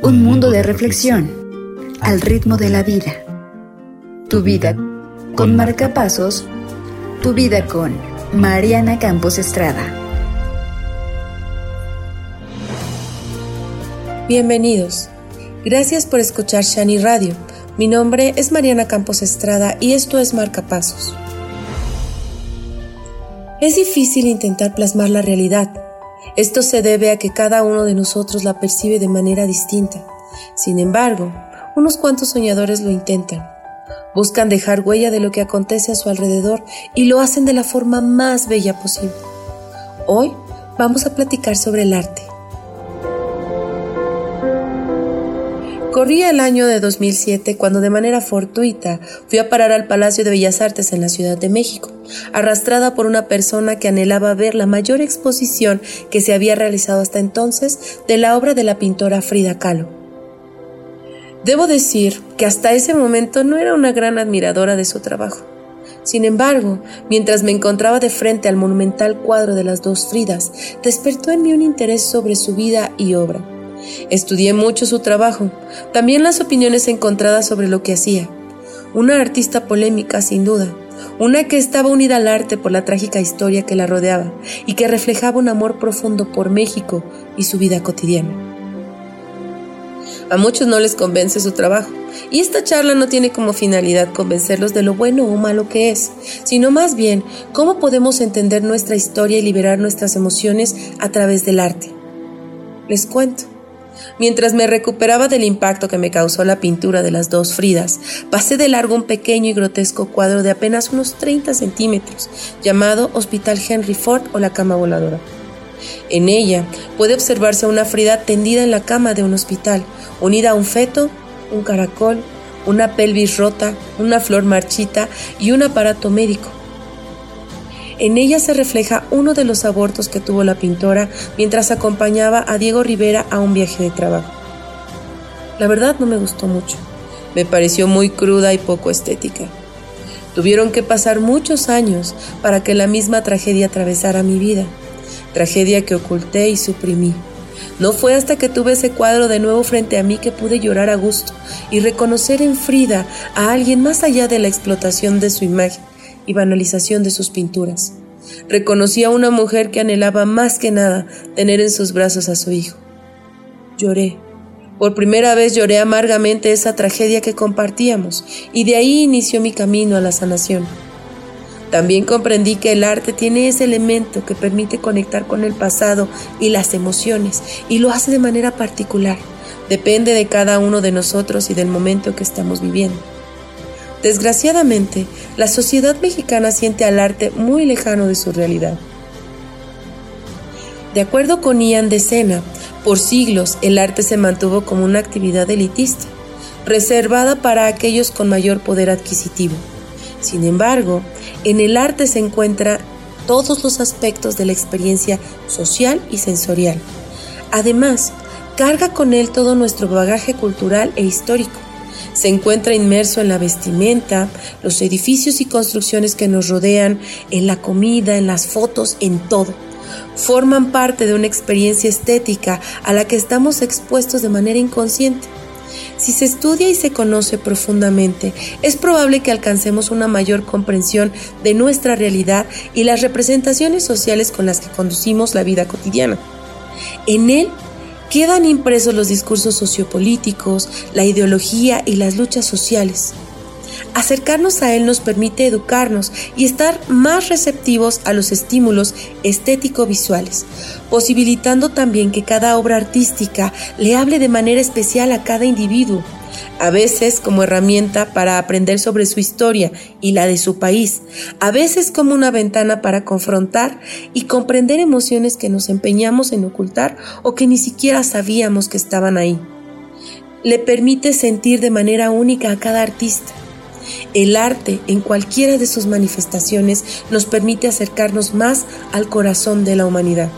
Un mundo de reflexión al ritmo de la vida. Tu vida con marcapasos. Tu vida con Mariana Campos Estrada. Bienvenidos. Gracias por escuchar Shani Radio. Mi nombre es Mariana Campos Estrada y esto es Marcapasos. Es difícil intentar plasmar la realidad. Esto se debe a que cada uno de nosotros la percibe de manera distinta. Sin embargo, unos cuantos soñadores lo intentan. Buscan dejar huella de lo que acontece a su alrededor y lo hacen de la forma más bella posible. Hoy vamos a platicar sobre el arte. Corría el año de 2007 cuando de manera fortuita fui a parar al Palacio de Bellas Artes en la Ciudad de México, arrastrada por una persona que anhelaba ver la mayor exposición que se había realizado hasta entonces de la obra de la pintora Frida Kahlo. Debo decir que hasta ese momento no era una gran admiradora de su trabajo. Sin embargo, mientras me encontraba de frente al monumental cuadro de las dos Fridas, despertó en mí un interés sobre su vida y obra. Estudié mucho su trabajo, también las opiniones encontradas sobre lo que hacía. Una artista polémica, sin duda, una que estaba unida al arte por la trágica historia que la rodeaba y que reflejaba un amor profundo por México y su vida cotidiana. A muchos no les convence su trabajo, y esta charla no tiene como finalidad convencerlos de lo bueno o malo que es, sino más bien cómo podemos entender nuestra historia y liberar nuestras emociones a través del arte. Les cuento. Mientras me recuperaba del impacto que me causó la pintura de las dos Fridas, pasé de largo un pequeño y grotesco cuadro de apenas unos 30 centímetros, llamado Hospital Henry Ford o la cama voladora. En ella puede observarse una Frida tendida en la cama de un hospital, unida a un feto, un caracol, una pelvis rota, una flor marchita y un aparato médico. En ella se refleja uno de los abortos que tuvo la pintora mientras acompañaba a Diego Rivera a un viaje de trabajo. La verdad no me gustó mucho. Me pareció muy cruda y poco estética. Tuvieron que pasar muchos años para que la misma tragedia atravesara mi vida, tragedia que oculté y suprimí. No fue hasta que tuve ese cuadro de nuevo frente a mí que pude llorar a gusto y reconocer en Frida a alguien más allá de la explotación de su imagen y banalización de sus pinturas. Reconocí a una mujer que anhelaba más que nada tener en sus brazos a su hijo. Lloré. Por primera vez lloré amargamente esa tragedia que compartíamos y de ahí inició mi camino a la sanación. También comprendí que el arte tiene ese elemento que permite conectar con el pasado y las emociones y lo hace de manera particular. Depende de cada uno de nosotros y del momento que estamos viviendo. Desgraciadamente, la sociedad mexicana siente al arte muy lejano de su realidad. De acuerdo con Ian de Sena, por siglos el arte se mantuvo como una actividad elitista, reservada para aquellos con mayor poder adquisitivo. Sin embargo, en el arte se encuentran todos los aspectos de la experiencia social y sensorial. Además, carga con él todo nuestro bagaje cultural e histórico se encuentra inmerso en la vestimenta, los edificios y construcciones que nos rodean, en la comida, en las fotos, en todo. Forman parte de una experiencia estética a la que estamos expuestos de manera inconsciente. Si se estudia y se conoce profundamente, es probable que alcancemos una mayor comprensión de nuestra realidad y las representaciones sociales con las que conducimos la vida cotidiana. En él quedan impresos los discursos sociopolíticos, la ideología y las luchas sociales. Acercarnos a él nos permite educarnos y estar más receptivos a los estímulos estético-visuales, posibilitando también que cada obra artística le hable de manera especial a cada individuo a veces como herramienta para aprender sobre su historia y la de su país, a veces como una ventana para confrontar y comprender emociones que nos empeñamos en ocultar o que ni siquiera sabíamos que estaban ahí. Le permite sentir de manera única a cada artista. El arte, en cualquiera de sus manifestaciones, nos permite acercarnos más al corazón de la humanidad.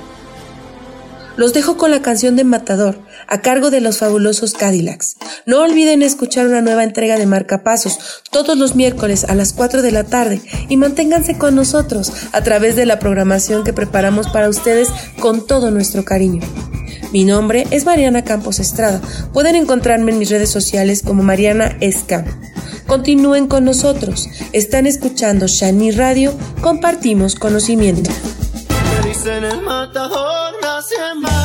Los dejo con la canción de Matador, a cargo de los fabulosos Cadillacs. No olviden escuchar una nueva entrega de Marcapasos todos los miércoles a las 4 de la tarde y manténganse con nosotros a través de la programación que preparamos para ustedes con todo nuestro cariño. Mi nombre es Mariana Campos Estrada. Pueden encontrarme en mis redes sociales como Mariana Escam. Continúen con nosotros. Están escuchando Shani Radio. Compartimos conocimiento. Crossing my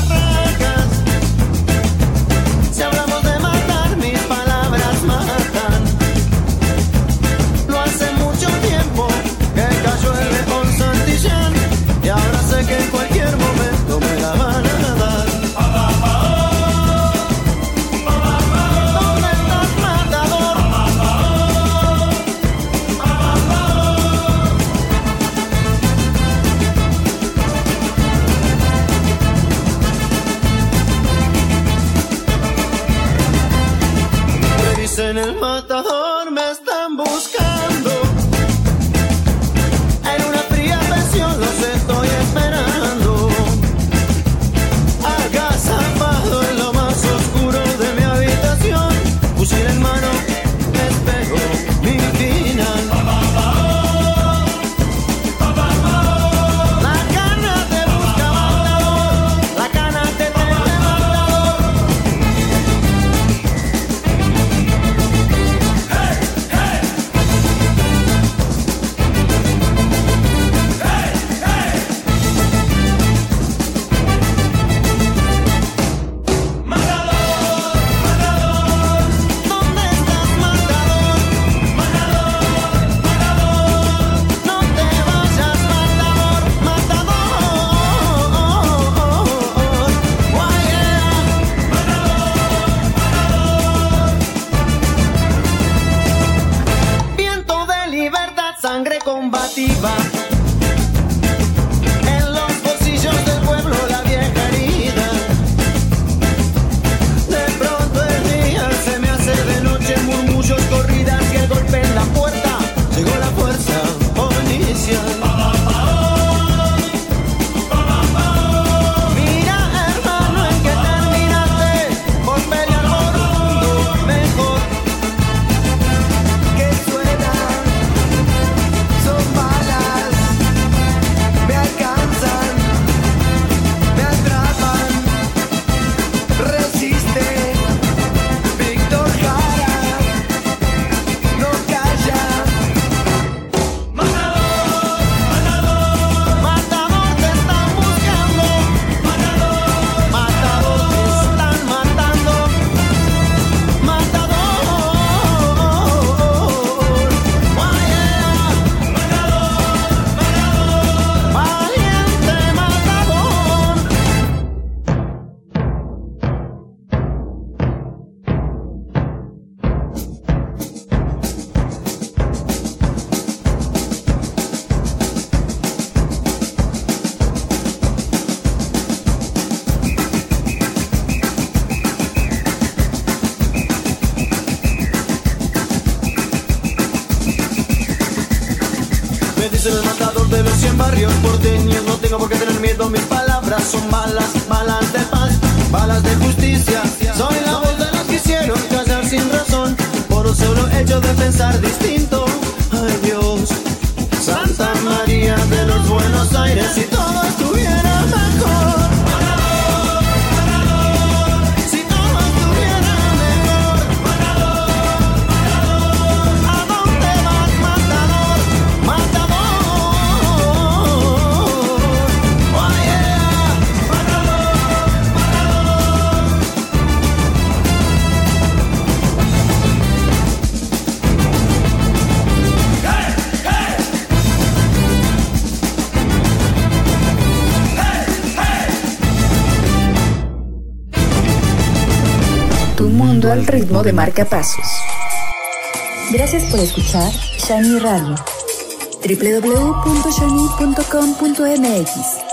motiva. me dicen el matador de los 100 barrios porteños. No tengo por qué tener miedo, mis palabras son balas, balas de paz, balas de justicia. Soy la voz de los que hicieron callar sin razón por un solo hecho de pensar distinto. Ay Dios, Santa María de los Buenos Aires y al ritmo de marcapasos. Gracias por escuchar Shani Radio. www.shani.com.mx